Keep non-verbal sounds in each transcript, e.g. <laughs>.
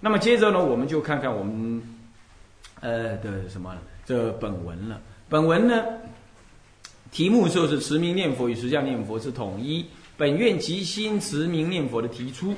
那么接着呢，我们就看看我们呃的什么这本文了。本文呢，题目就是持名念佛与实相念佛是统一。本愿即心持名念佛的提出。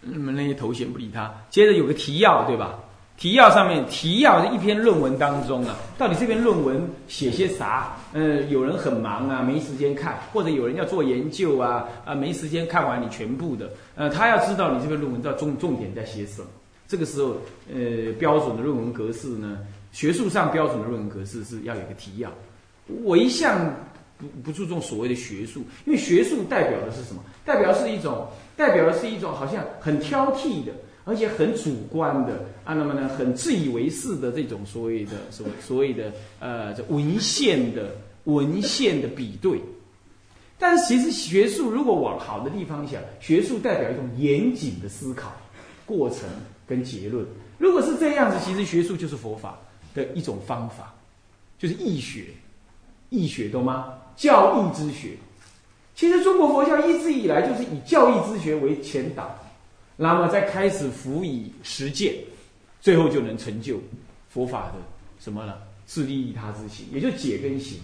那么那些头衔不理他。接着有个提要，对吧？提要上面提要的一篇论文当中啊，到底这篇论文写些啥？呃，有人很忙啊，没时间看，或者有人要做研究啊，啊，没时间看完你全部的。呃，他要知道你这篇论文的重重点在写什么。这个时候，呃，标准的论文格式呢，学术上标准的论文格式是要有个提要。我一向不不注重所谓的学术，因为学术代表的是什么？代表是一种，代表的是一种好像很挑剔的。而且很主观的啊，那么呢，很自以为是的这种所谓的所所谓的呃，这文献的文献的比对。但是其实学术如果往好的地方想，学术代表一种严谨的思考过程跟结论。如果是这样子，其实学术就是佛法的一种方法，就是易学，易学懂吗？教义之学。其实中国佛教一直以来就是以教义之学为前导。那么再开始辅以实践，最后就能成就佛法的什么呢？自利益他之行，也就解跟行。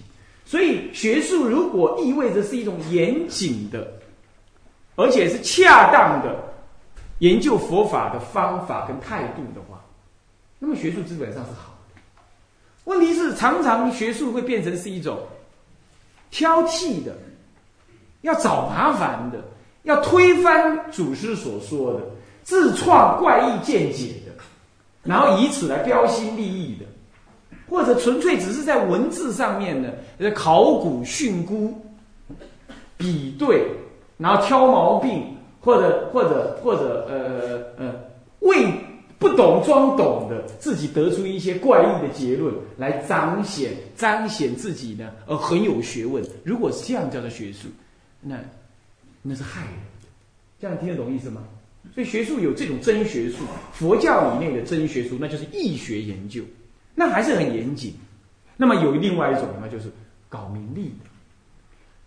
所以学术如果意味着是一种严谨的，而且是恰当的研究佛法的方法跟态度的话，那么学术基本上是好的。问题是常常学术会变成是一种挑剔的，要找麻烦的。要推翻祖师所说的，自创怪异见解的，然后以此来标新立异的，或者纯粹只是在文字上面呢，考古训诂、比对，然后挑毛病，或者或者或者呃呃为不懂装懂的自己得出一些怪异的结论来彰显彰显自己呢，呃很有学问。如果是这样叫做学术，那。那是害人，这样听得懂意思吗？所以学术有这种真学术，佛教以内的真学术，那就是义学研究，那还是很严谨。那么有另外一种，那就是搞名利的。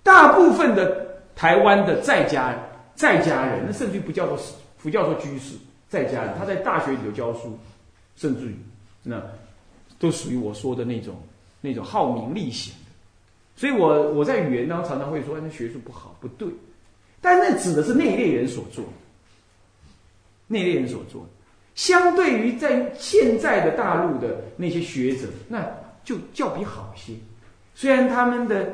大部分的台湾的在家在家人，那甚至不叫做不叫做居士，在家人他在大学里头教书，甚至于那都属于我说的那种那种好名利型的。所以我我在语言当中常常会说，那学术不好，不对。但那指的是那一类人所做，那一类人所做，相对于在现在的大陆的那些学者，那就较比好些。虽然他们的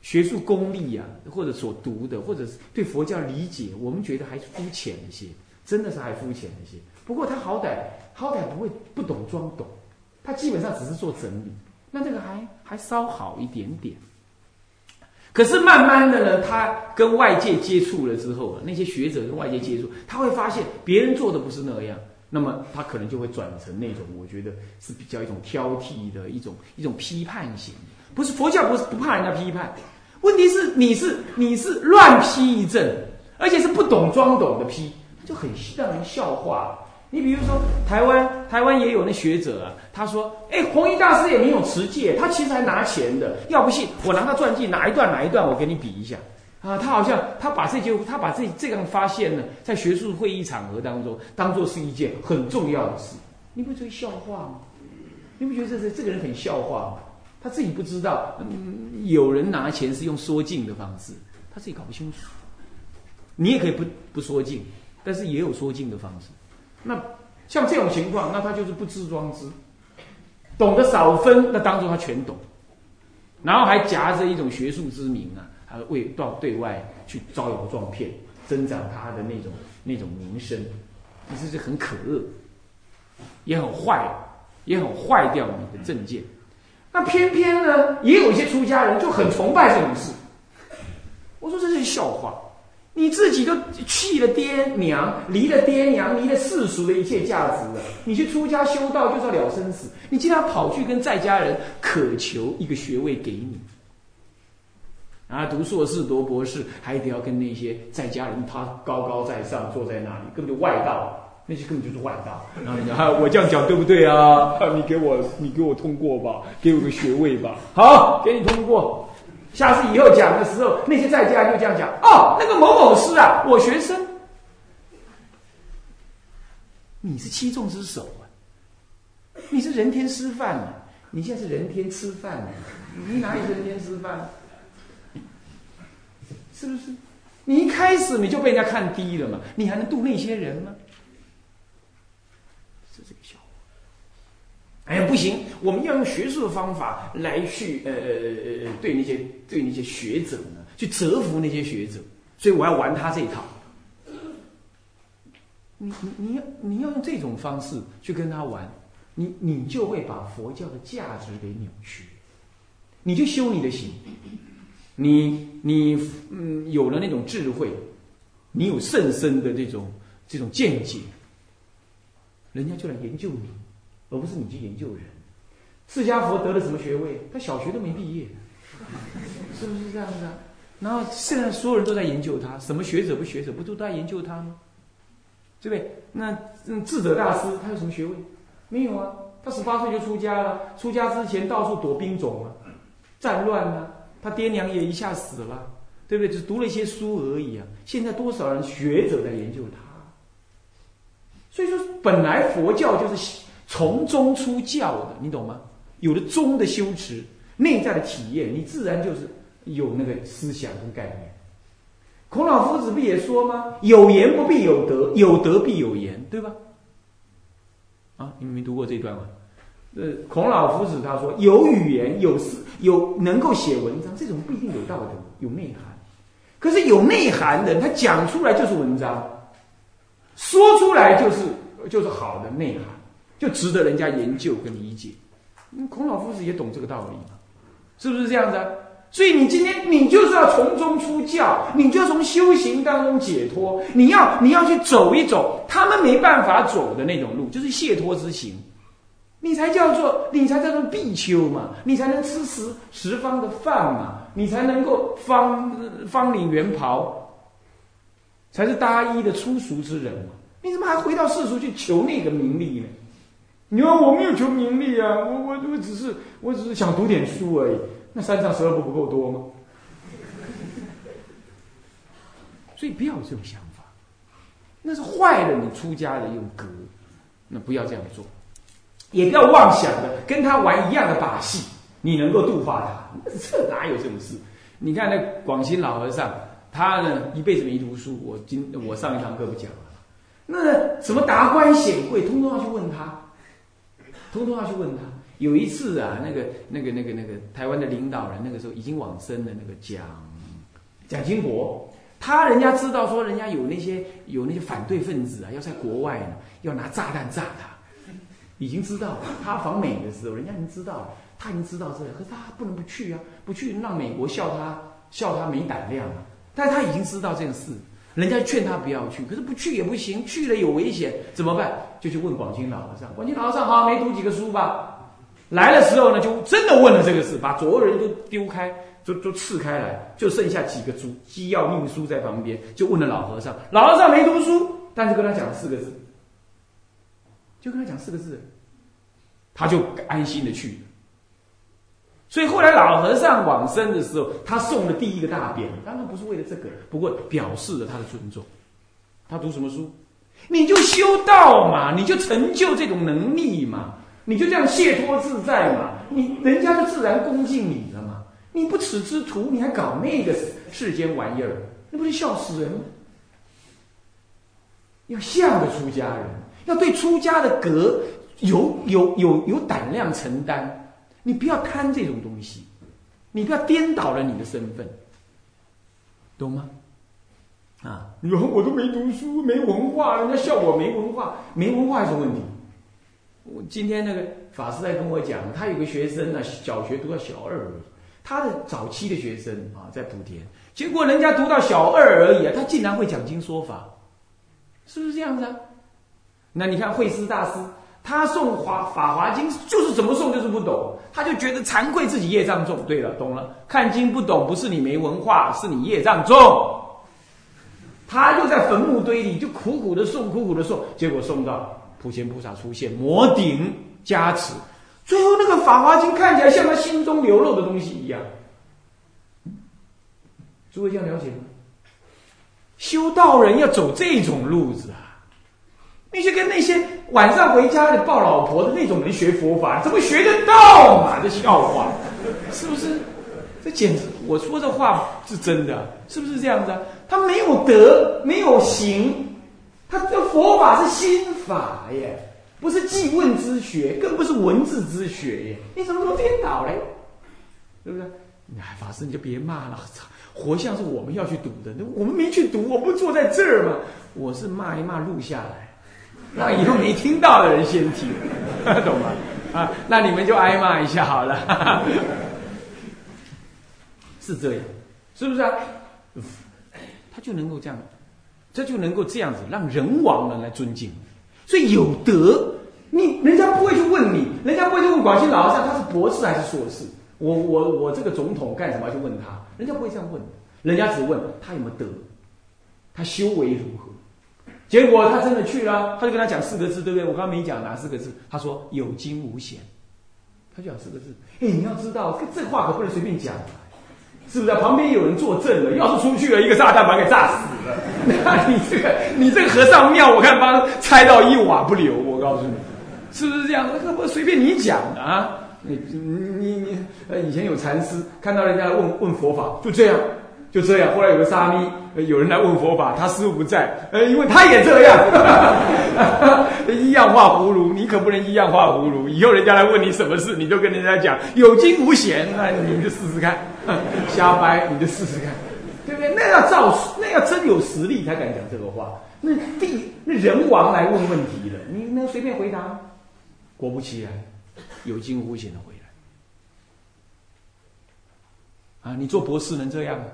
学术功力啊，或者所读的，或者是对佛教理解，我们觉得还是肤浅一些，真的是还肤浅一些。不过他好歹好歹不会不懂装懂，他基本上只是做整理，那这个还还稍好一点点。可是慢慢的呢，他跟外界接触了之后，那些学者跟外界接触，他会发现别人做的不是那样，那么他可能就会转成那种我觉得是比较一种挑剔的一种一种批判型。不是佛教不是不怕人家批判，问题是你是你是乱批一阵，而且是不懂装懂的批，就很让人笑话。你比如说，台湾台湾也有那学者啊，他说：“哎，弘一大师也没有持戒，他其实还拿钱的。要不信，我拿他传记哪一段哪一段，我给你比一下啊。”他好像他把这句他把这这样发现呢，在学术会议场合当中，当做是一件很重要的事。你不觉得笑话吗？你不觉得这是这个人很笑话吗？他自己不知道，嗯，有人拿钱是用缩进的方式，他自己搞不清楚。你也可以不不缩进，但是也有缩进的方式。那像这种情况，那他就是不知装知，懂得少分，那当中他全懂，然后还夹着一种学术之名啊，还为到对外去招摇撞骗，增长他的那种那种名声，你这是很可恶，也很坏，也很坏掉你的政见。那偏偏呢，也有一些出家人就很崇拜这种事，我说这是笑话。你自己都弃了爹娘，离了爹娘，离了世俗的一切价值了。你去出家修道就是了生死，你竟然跑去跟在家人渴求一个学位给你，啊，读硕士、读博士，还得要跟那些在家人他高高在上坐在那里，根本就外道，那些根本就是外道。然后你讲，我这样讲对不对啊？<laughs> 你给我，你给我通过吧，给我个学位吧。好，给你通过。下次以后讲的时候，那些在家就这样讲哦，那个某某师啊，我学生。你是七众之首啊，你是人天师范啊，你现在是人天吃饭啊，你哪里是人天吃饭？是不是？你一开始你就被人家看低了嘛？你还能度那些人吗？是这个效果。哎呀，不行！我们要用学术的方法来去呃呃呃呃对那些对那些学者呢，去折服那些学者。所以我要玩他这一套。你你你要你要用这种方式去跟他玩，你你就会把佛教的价值给扭曲，你就修你的行。你你嗯有了那种智慧，你有甚深的这种这种见解，人家就来研究你，而不是你去研究人。释迦佛得了什么学位？他小学都没毕业，<laughs> 是不是这样子啊？然后现在所有人都在研究他，什么学者不学者不都在研究他吗？对不对？那嗯智者大师他有什么学位？没有啊，他十八岁就出家了，出家之前到处躲兵种啊，战乱啊。他爹娘也一下死了，对不对？只读了一些书而已啊！现在多少人学者在研究他？所以说，本来佛教就是从中出教的，你懂吗？有了中的修持，内在的体验，你自然就是有那个思想跟概念。孔老夫子不也说吗？有言不必有德，有德必有言，对吧？啊，你们没读过这一段吗？呃，孔老夫子他说：“有语言，有思，有能够写文章，这种不一定有道德，有内涵。可是有内涵的人，他讲出来就是文章，说出来就是就是好的内涵，就值得人家研究跟理解。孔老夫子也懂这个道理嘛，是不是这样子？所以你今天你就是要从中出教，你就从修行当中解脱，你要你要去走一走他们没办法走的那种路，就是解脱之行。”你才叫做，你才叫做必修嘛，你才能吃十十方的饭嘛，你才能够方方领圆袍，才是大衣的粗俗之人嘛。你怎么还回到世俗去求那个名利呢？你说我没有求名利啊，我我我只是我只是想读点书而已。那三藏十二部不够多吗？<laughs> 所以不要有这种想法，那是坏了你出家的一种格，那不要这样做。也不要妄想的跟他玩一样的把戏，你能够度化他？这哪有这种事？你看那广西老和尚，他呢一辈子没读书。我今我上一堂课不讲了，那什么达官显贵，通通要去问他，通通要去问他。有一次啊，那个那个那个那个台湾的领导人，那个时候已经往生的那个蒋蒋经国，他人家知道说人家有那些有那些反对分子啊，要在国外呢，要拿炸弹炸他。已经知道了，他访美的时候，人家已经知道了，他已经知道这个，可是他不能不去啊，不去让美国笑他，笑他没胆量啊。但他已经知道这件事，人家劝他不要去，可是不去也不行，去了有危险，怎么办？就去问广清老和尚。广清老和尚好像没读几个书吧？来的时候呢，就真的问了这个事，把所有人都丢开，就就刺开来，就剩下几个书机要命书在旁边，就问了老和尚。老和尚没读书，但是跟他讲了四个字。就跟他讲四个字，他就安心的去。所以后来老和尚往生的时候，他送的第一个大匾，当然不是为了这个，不过表示了他的尊重。他读什么书？你就修道嘛，你就成就这种能力嘛，你就这样解脱自在嘛，你人家就自然恭敬你了嘛。你不耻之徒，你还搞那个世间玩意儿，那不是笑死人吗？要像个出家人。要对出家的格有有有有胆量承担，你不要贪这种东西，你不要颠倒了你的身份，懂吗？啊，你说我都没读书，没文化，人家笑我没文化，没文化是什么问题？我今天那个法师在跟我讲，他有个学生呢，小学读到小二而已，他的早期的学生啊，在莆田，结果人家读到小二而已啊，他竟然会讲经说法，是不是这样子啊？那你看慧思大师，他诵华法华经就是怎么诵就是不懂，他就觉得惭愧自己业障重。对了，懂了，看经不懂不是你没文化，是你业障重。他就在坟墓堆里就苦苦的诵，苦苦的诵，结果诵到普贤菩萨出现，摩顶加持，最后那个法华经看起来像他心中流露的东西一样。诸位这样了解吗？修道人要走这种路子啊。你去跟那些晚上回家的抱老婆的那种人学佛法，怎么学得到嘛？这笑话，是不是？这简直，我说这话是真的，是不是这样子？他没有德，没有行，他这佛法是心法耶，不是记问之学，更不是文字之学耶，你怎么能颠倒嘞？对不对？哎，法师你就别骂了，操 <laughs> 活像是我们要去读的，那我们没去读，我不坐在这儿嘛。我是骂一骂录下来，让以后没听到的人先听，<laughs> 懂吗？啊，那你们就挨骂一下好了。<laughs> 是这样，是不是啊？他就能够这样，这就能够这样子让人王人来尊敬。所以有德，你人家不会去问你，人家不会去问广西老和尚他是博士还是硕士。我我我这个总统干什么要去问他？人家不会这样问，人家只问他有没有德，他修为如何。结果他真的去了，他就跟他讲四个字，对不对？我刚刚没讲哪四个字？他说有惊无险，他就讲四个字。哎，你要知道，这话可不能随便讲。是不是？旁边有人作证了。要是出去了，一个炸弹把给炸死了。那 <laughs> 你这个，你这个和尚庙，我看帮拆到一瓦不留。我告诉你，是不是这样？那不随便你讲的啊！你你你你，呃，以前有禅师看到人家问问佛法，就这样。就这样，后来有个沙弥，有人来问佛法，他师傅不在，呃，因为他也这样，<laughs> 一样画葫芦，你可不能一样画葫芦。以后人家来问你什么事，你就跟人家讲有惊无险，那你就试试看，<laughs> 瞎掰你就试试看，对不对？那要照，那要真有实力才敢讲这个话。那地那人王来问问题了，你能随便回答？果不其然，有惊无险的回来。啊，你做博士能这样？吗，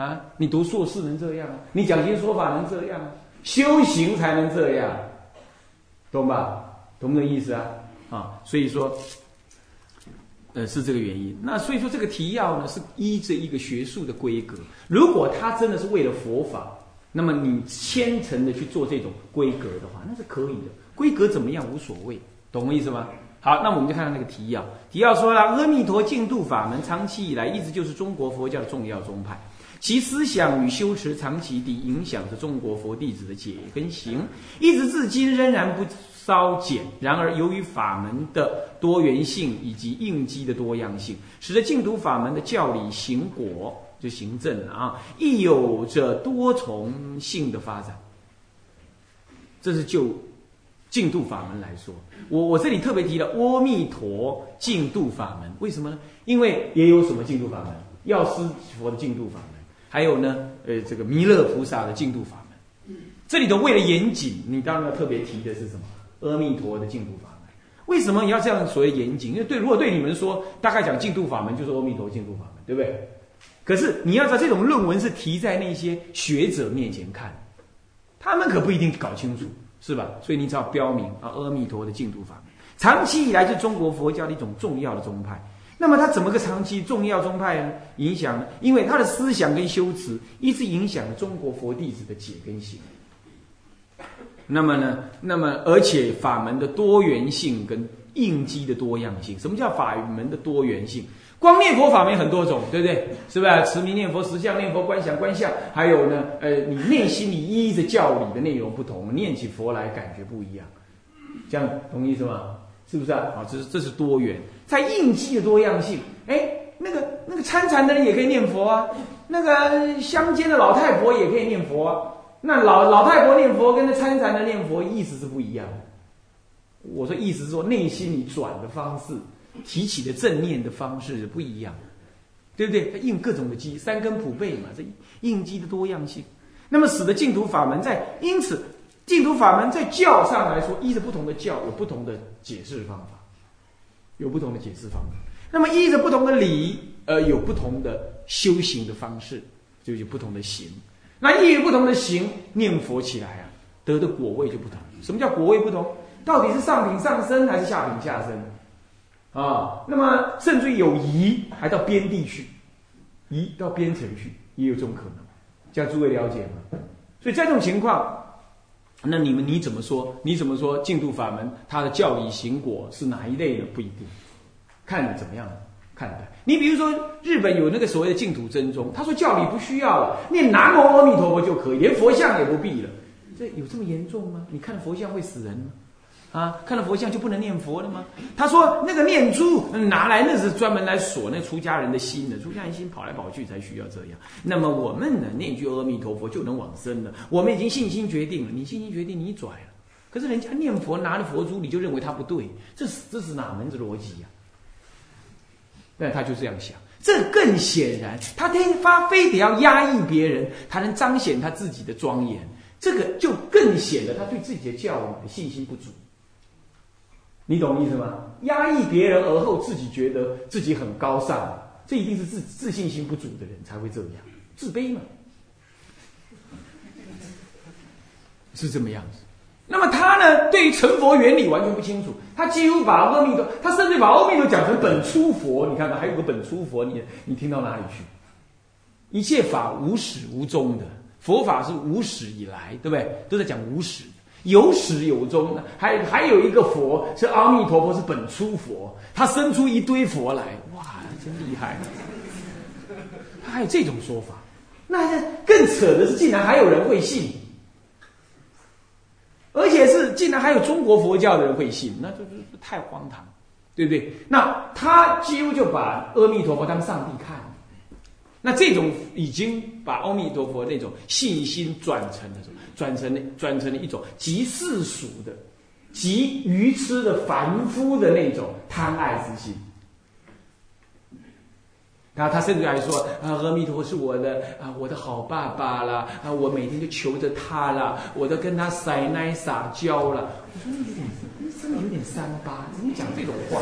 啊你读硕士能这样？你讲经说法能这样？修行才能这样，懂吧？懂这意思啊？啊，所以说，呃，是这个原因。那所以说，这个提要呢，是依着一个学术的规格。如果他真的是为了佛法，那么你虔诚的去做这种规格的话，那是可以的。规格怎么样无所谓，懂我意思吗？好，那我们就看看那个提要。提要说了，阿弥陀净土法门长期以来一直就是中国佛教的重要宗派。其思想与修持长期地影响着中国佛弟子的解跟行，一直至今仍然不稍减。然而，由于法门的多元性以及应机的多样性，使得净土法门的教理行果就行政啊，亦有着多重性的发展。这是就净土法门来说，我我这里特别提了阿弥陀净土法门，为什么呢？因为也有什么净土法门，药师佛的净土法门。还有呢，呃，这个弥勒菩萨的净土法门，这里的为了严谨，你当然要特别提的是什么？阿弥陀的净土法门。为什么你要这样所谓严谨？因为对，如果对你们说，大概讲净土法门就是阿弥陀净土法门，对不对？可是你要知道，这种论文是提在那些学者面前看，他们可不一定搞清楚，是吧？所以你只要标明啊，阿弥陀的净土法门，长期以来是中国佛教的一种重要的宗派。那么他怎么个长期重要宗派呢？影响呢？因为他的思想跟修持一直影响了中国佛弟子的解跟行。那么呢？那么而且法门的多元性跟应机的多样性，什么叫法门的多元性？光念佛法门很多种，对不对？是不是？持名念佛、实相念佛、观想观相，还有呢？呃，你内心你依着教理的内容不同，念起佛来感觉不一样，这样同意是吗？是不是啊？啊，这是这是多元。在应机的多样性，哎，那个那个参禅的人也可以念佛啊，那个乡间的老太婆也可以念佛啊。那老老太婆念佛跟那参禅的念佛意思是不一样。我说意思是说内心里转的方式，提起的正念的方式是不一样，对不对？它应各种的机，三根普被嘛，这应机的多样性，那么使得净土法门在因此净土法门在教上来说，依着不同的教有不同的解释方法。有不同的解释方法，那么依着不同的理，呃，有不同的修行的方式，就有不同的行。那依于不同的行念佛起来啊，得的果位就不同。什么叫果位不同？到底是上品上身还是下品下身？啊，那么甚至有移，还到边地去，移到边城去，也有这种可能。这样诸位了解吗？所以在这种情况。那你们你怎么说？你怎么说？净土法门它的教理行果是哪一类的？不一定，看你怎么样看待。你比如说，日本有那个所谓的净土真宗，他说教理不需要了，念南无阿弥陀佛就可以，连佛像也不必了。这有这么严重吗？你看佛像会死人吗？啊，看了佛像就不能念佛了吗？他说那个念珠拿来那是专门来锁那出家人的心的，出家人心跑来跑去才需要这样。那么我们呢，念句阿弥陀佛就能往生了。我们已经信心决定了，你信心决定你拽了，可是人家念佛拿着佛珠，你就认为他不对，这是这是哪门子逻辑呀？但他就这样想，这更显然，他天发非得要压抑别人，才能彰显他自己的庄严，这个就更显得他对自己的教的信心不足。你懂意思吗？压抑别人而后自己觉得自己很高尚，这一定是自自信心不足的人才会这样，自卑嘛，是这么样子。那么他呢，对于成佛原理完全不清楚，他几乎把阿弥陀，他甚至把阿弥陀讲成本初佛。你看看，还有个本初佛，你你听到哪里去？一切法无始无终的，佛法是无始以来，对不对？都在讲无始。有始有终的，还还有一个佛是阿弥陀佛，是本初佛，他生出一堆佛来，哇，真厉害！他还有这种说法，那更扯的是，竟然还有人会信，而且是竟然还有中国佛教的人会信，那这这太荒唐，对不对？那他几乎就把阿弥陀佛当上帝看。那这种已经把阿弥陀佛那种信心转成了什么？转成了转成了一种极世俗的、极愚痴的凡夫的那种贪爱之心。然后他甚至还说：“啊，阿弥陀佛是我的啊，我的好爸爸啦！啊，我每天就求着他啦，我都跟他撒奶撒娇了。”：“真的有点三八，怎么讲这种话？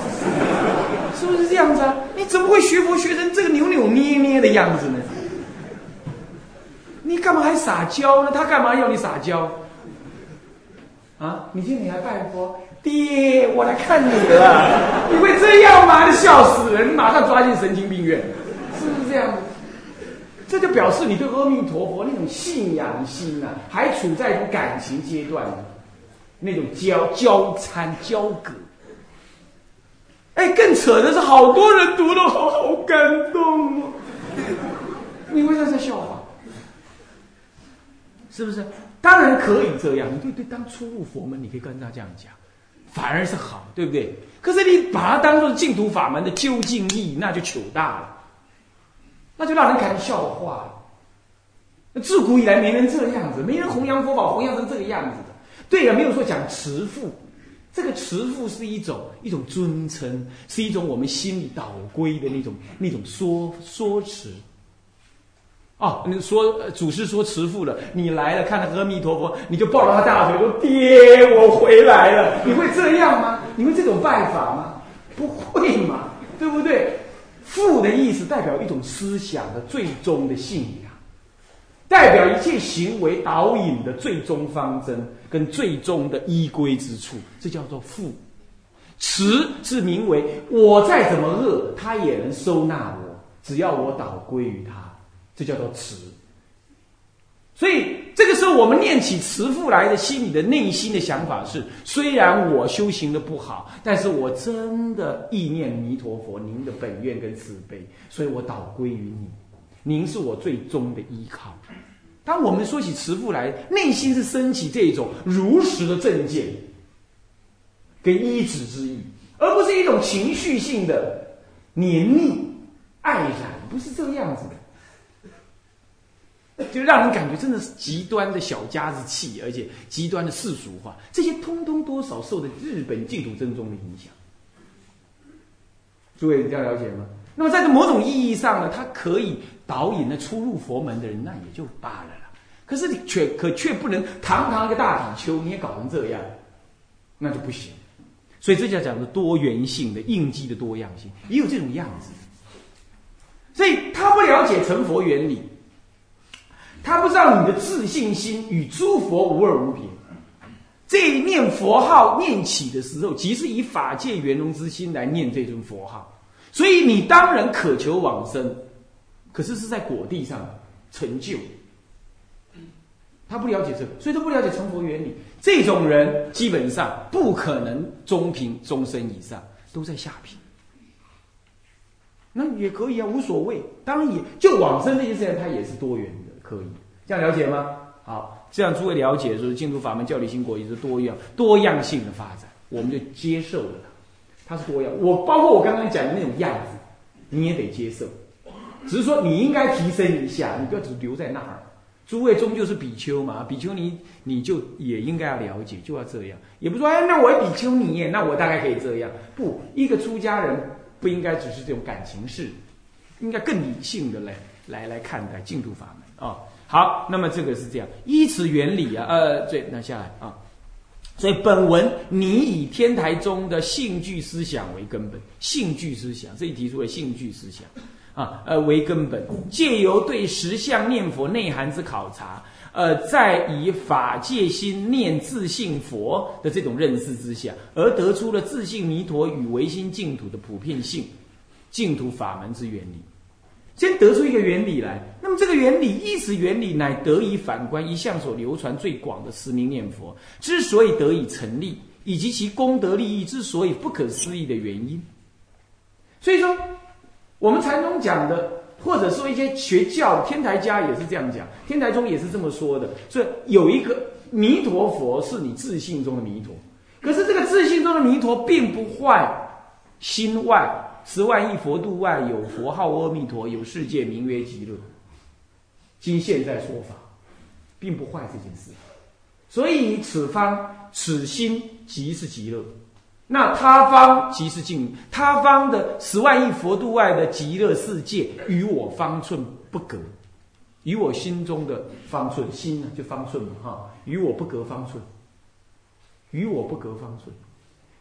是不是这样子啊？你怎么会学佛学成这个扭扭捏捏的样子呢？你干嘛还撒娇呢？他干嘛要你撒娇？啊，你今天还拜佛？爹，我来看你了，你会这样吗？笑死人！马上抓进神经病院。”是不是这样？这就表示你对阿弥陀佛那种信仰心呐，还处在一种感情阶段那种交交参交隔。哎，更扯的是，好多人读了好好感动哦。你为什么在笑话？是不是？当然可以这样，你对对，当初入佛门，你可以跟他这样讲，反而是好，对不对？可是你把它当做净土法门的究竟意，那就糗大了。那就让人看笑话。那自古以来没人这样子，没人弘扬佛法弘扬成这个样子的。对了，没有说讲慈父，这个慈父是一种一种尊称，是一种我们心里导归的那种那种说说辞。哦，你说祖师说慈父了，你来了，看到阿弥陀佛，你就抱着他大腿说：“爹，我回来了。”你会这样吗？你会这种拜法吗？不会嘛，对不对？父的意思代表一种思想的最终的信仰，代表一切行为导引的最终方针跟最终的依归之处，这叫做父。慈是名为我再怎么恶，他也能收纳我，只要我导归于他，这叫做慈。所以这个时候，我们念起慈父来的心里的内心的想法是：虽然我修行的不好，但是我真的意念弥陀佛，您的本愿跟慈悲，所以我导归于你，您是我最终的依靠。当我们说起慈父来，内心是升起这种如实的正见跟依止之意，而不是一种情绪性的黏腻爱染，不是这个样子的。就让人感觉真的是极端的小家子气，而且极端的世俗化，这些通通多少受的日本净土真宗的影响。诸位你要了解吗？那么在这某种意义上呢，它可以导引那初入佛门的人，那也就罢了了。可是你却可却不能堂堂一个大比丘，你也搞成这样，那就不行。所以这叫讲的多元性的应激的多样性，也有这种样子。所以他不了解成佛原理。他不知道你的自信心与诸佛无二无别。这一念佛号念起的时候，即是以法界圆融之心来念这尊佛号，所以你当然渴求往生，可是是在果地上成就。他不了解这个，所以他不了解成佛原理。这种人基本上不可能中平终身以上，都在下品。那也可以啊，无所谓。当然也就往生这件事情，它也是多元的。可以这样了解吗？好，这样诸位了解，就是净土法门教理心果也是多样多样性的发展。我们就接受了它，它是多样。我包括我刚刚讲的那种样子，你也得接受。只是说你应该提升一下，你不要只留在那儿。诸位终究是比丘嘛，比丘尼你就也应该要了解，就要这样。也不说哎，那我比丘尼，那我大概可以这样。不，一个出家人不应该只是这种感情事，应该更理性的来来来看待净土法门啊。好，那么这个是这样，依此原理啊，呃，对，那下来啊。所以本文你以天台宗的性具思想为根本，性具思想这里提出了性具思想。啊，呃，为根本，借由对实相念佛内涵之考察，呃，在以法界心念自性佛的这种认识之下，而得出了自性弥陀与唯心净土的普遍性，净土法门之原理。先得出一个原理来，那么这个原理，意识原理，乃得以反观一向所流传最广的十名念佛之所以得以成立，以及其功德利益之所以不可思议的原因。所以说。我们禅宗讲的，或者说一些学教天台家也是这样讲，天台宗也是这么说的。所以有一个弥陀佛是你自信中的弥陀，可是这个自信中的弥陀并不坏心外十万亿佛度外有佛号阿弥陀，有世界名曰极乐。今现在说法，并不坏这件事。所以此方此心即是极乐。那他方即是净，他方的十万亿佛度外的极乐世界，与我方寸不隔，与我心中的方寸心呢，就方寸嘛，哈，与我不隔方寸，与我不隔方寸。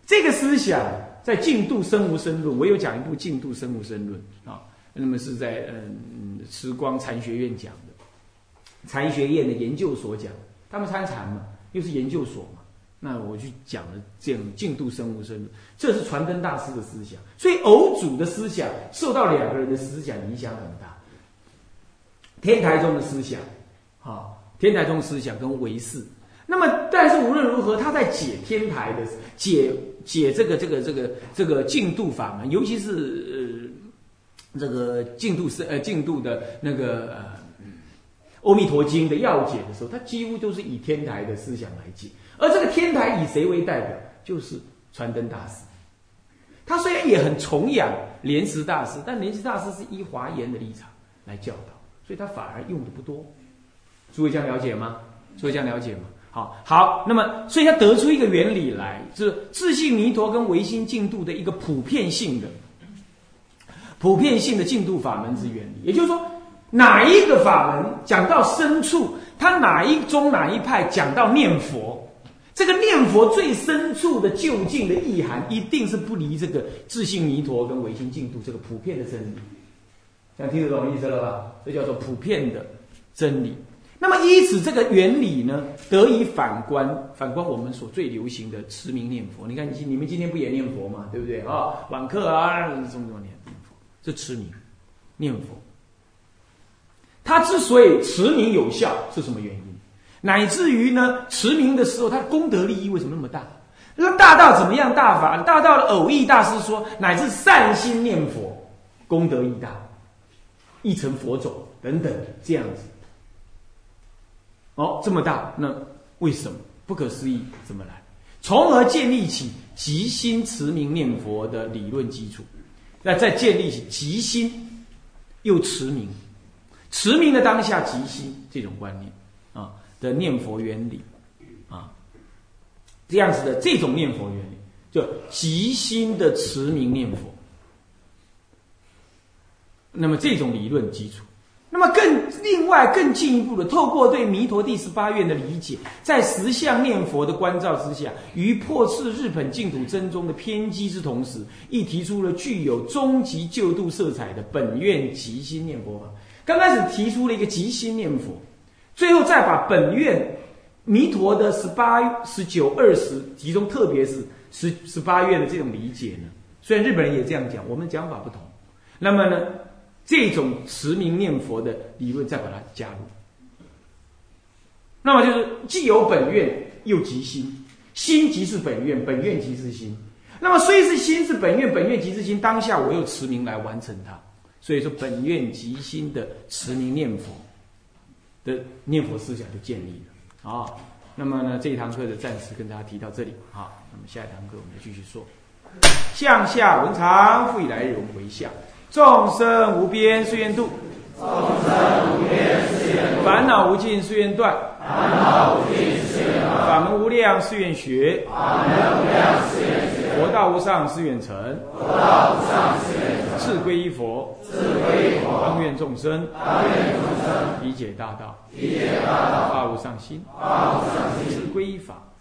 这个思想在《净度生无生论》，我有讲一部《净度生无生论》啊，那么是在嗯时光禅学院讲的，禅学院的研究所讲，他们参禅嘛，又是研究所嘛。那我去讲了这样净度生无生论，这是传灯大师的思想，所以偶主的思想受到两个人的思想影响很大。天台宗的思想，啊，天台宗思想跟唯识，那么但是无论如何，他在解天台的解解这个这个这个这个净度法门，尤其是呃这个净度是呃净度的那个呃《阿弥陀经》的要解的时候，他几乎都是以天台的思想来解。而这个天台以谁为代表？就是传灯大师。他虽然也很崇仰莲池大师，但莲池大师是依华严的立场来教导，所以他反而用的不多。诸位这样了解吗？诸位这样了解吗？啊，好，那么所以他得出一个原理来，是自信弥陀跟唯心净度的一个普遍性的、普遍性的净度法门之原理。也就是说，哪一个法门讲到深处，他哪一宗哪一派讲到念佛。这个念佛最深处的究竟的意涵，一定是不离这个自信弥陀跟唯心净度这个普遍的真理。这样听得懂意思了吧？这叫做普遍的真理。那么依此这个原理呢，得以反观反观我们所最流行的持名念佛。你看，你你们今天不也念佛嘛？对不对啊？晚课啊，这么多年念佛，这持名念佛，他之所以持名有效，是什么原因？乃至于呢，持名的时候，他的功德利益为什么那么大？那大到怎么样大法？大到偶益大师说，乃至善心念佛，功德益大，一成佛种等等这样子。哦，这么大，那为什么不可思议？怎么来？从而建立起极心持名念佛的理论基础？那再建立起极心又持名，持名的当下极心这种观念啊。的念佛原理，啊，这样子的这种念佛原理，就极心的持名念佛。那么这种理论基础，那么更另外更进一步的，透过对弥陀第十八愿的理解，在十相念佛的关照之下，于破斥日本净土真宗的偏激之同时，亦提出了具有终极救度色彩的本愿即心念佛法。刚开始提出了一个即心念佛。最后再把本愿弥陀的十八、十九、二十，其中特别是十十八愿的这种理解呢，虽然日本人也这样讲，我们讲法不同。那么呢，这种持名念佛的理论再把它加入，那么就是既有本愿又即心，心即是本愿，本愿即是心。那么虽是心是本愿，本愿即是心，当下我又持名来完成它，所以说本愿即心的持名念佛。的念佛思想就建立了啊，那么呢，这一堂课的暂时跟大家提到这里。好，那么下一堂课我们继续说。向下文长，复以来日，我们回向。众生无边誓愿度，众生无边誓愿度；烦恼无尽誓愿断，烦恼无尽誓愿断；法门无量誓愿学，法门无量誓愿学；佛道无上誓愿成，佛道无上誓愿成；志归依佛，志归依佛；当愿众生，当愿众生。理解大道，理解大道；发无上心，发无上心；志归依法，